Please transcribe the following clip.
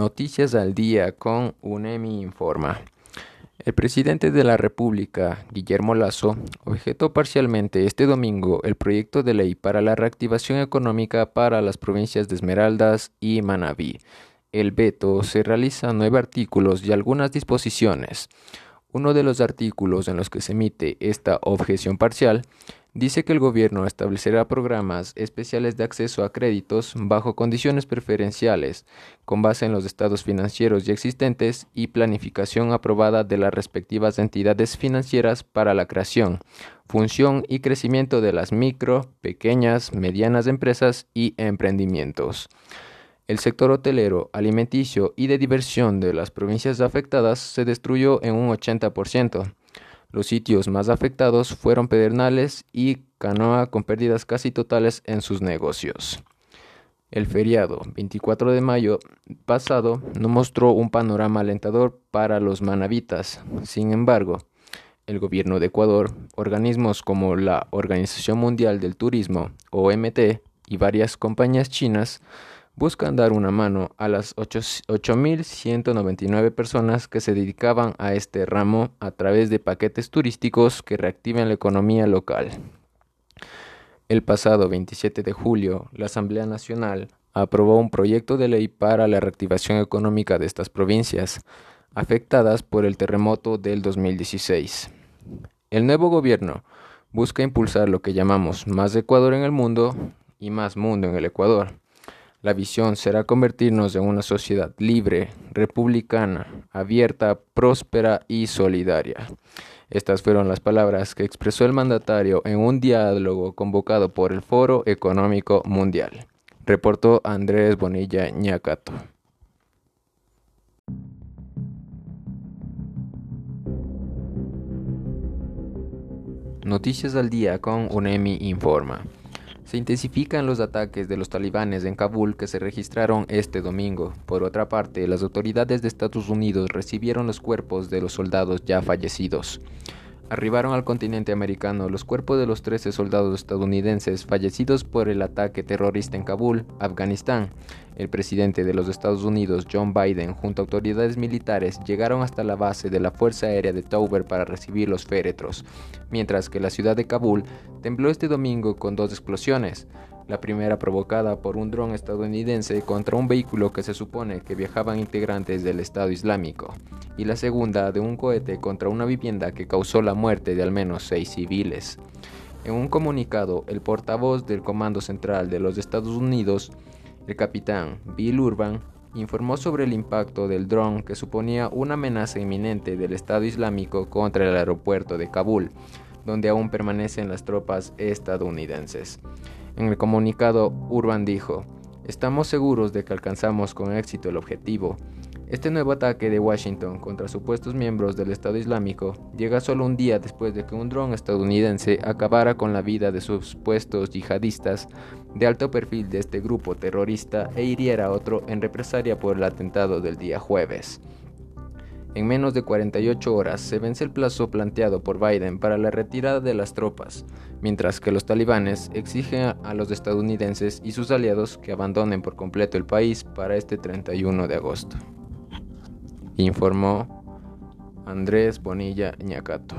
Noticias al día con UNEMI Informa. El presidente de la República, Guillermo Lazo, objetó parcialmente este domingo el proyecto de ley para la reactivación económica para las provincias de Esmeraldas y Manabí. El veto se realiza nueve artículos y algunas disposiciones. Uno de los artículos en los que se emite esta objeción parcial dice que el gobierno establecerá programas especiales de acceso a créditos bajo condiciones preferenciales, con base en los estados financieros ya existentes y planificación aprobada de las respectivas entidades financieras para la creación, función y crecimiento de las micro, pequeñas, medianas empresas y emprendimientos. El sector hotelero, alimenticio y de diversión de las provincias afectadas se destruyó en un 80%. Los sitios más afectados fueron Pedernales y Canoa con pérdidas casi totales en sus negocios. El feriado 24 de mayo pasado no mostró un panorama alentador para los manavitas. Sin embargo, el gobierno de Ecuador, organismos como la Organización Mundial del Turismo, OMT, y varias compañías chinas buscan dar una mano a las 8.199 personas que se dedicaban a este ramo a través de paquetes turísticos que reactiven la economía local. El pasado 27 de julio, la Asamblea Nacional aprobó un proyecto de ley para la reactivación económica de estas provincias, afectadas por el terremoto del 2016. El nuevo gobierno busca impulsar lo que llamamos más Ecuador en el mundo y más mundo en el Ecuador la visión será convertirnos en una sociedad libre, republicana, abierta, próspera y solidaria. Estas fueron las palabras que expresó el mandatario en un diálogo convocado por el Foro Económico Mundial. Reportó Andrés Bonilla Ñacato. Noticias al día con UNEMI Informa. Se intensifican los ataques de los talibanes en Kabul que se registraron este domingo. Por otra parte, las autoridades de Estados Unidos recibieron los cuerpos de los soldados ya fallecidos arribaron al continente americano los cuerpos de los 13 soldados estadounidenses fallecidos por el ataque terrorista en Kabul, Afganistán. El presidente de los Estados Unidos, John Biden, junto a autoridades militares, llegaron hasta la base de la Fuerza Aérea de Tauber para recibir los féretros, mientras que la ciudad de Kabul tembló este domingo con dos explosiones la primera provocada por un dron estadounidense contra un vehículo que se supone que viajaban integrantes del Estado Islámico, y la segunda de un cohete contra una vivienda que causó la muerte de al menos seis civiles. En un comunicado, el portavoz del Comando Central de los Estados Unidos, el capitán Bill Urban, informó sobre el impacto del dron que suponía una amenaza inminente del Estado Islámico contra el aeropuerto de Kabul, donde aún permanecen las tropas estadounidenses. En el comunicado, Urban dijo, Estamos seguros de que alcanzamos con éxito el objetivo. Este nuevo ataque de Washington contra supuestos miembros del Estado Islámico llega solo un día después de que un dron estadounidense acabara con la vida de supuestos yihadistas de alto perfil de este grupo terrorista e hiriera a otro en represalia por el atentado del día jueves. En menos de 48 horas se vence el plazo planteado por Biden para la retirada de las tropas, mientras que los talibanes exigen a los estadounidenses y sus aliados que abandonen por completo el país para este 31 de agosto. Informó Andrés Bonilla Ñacato.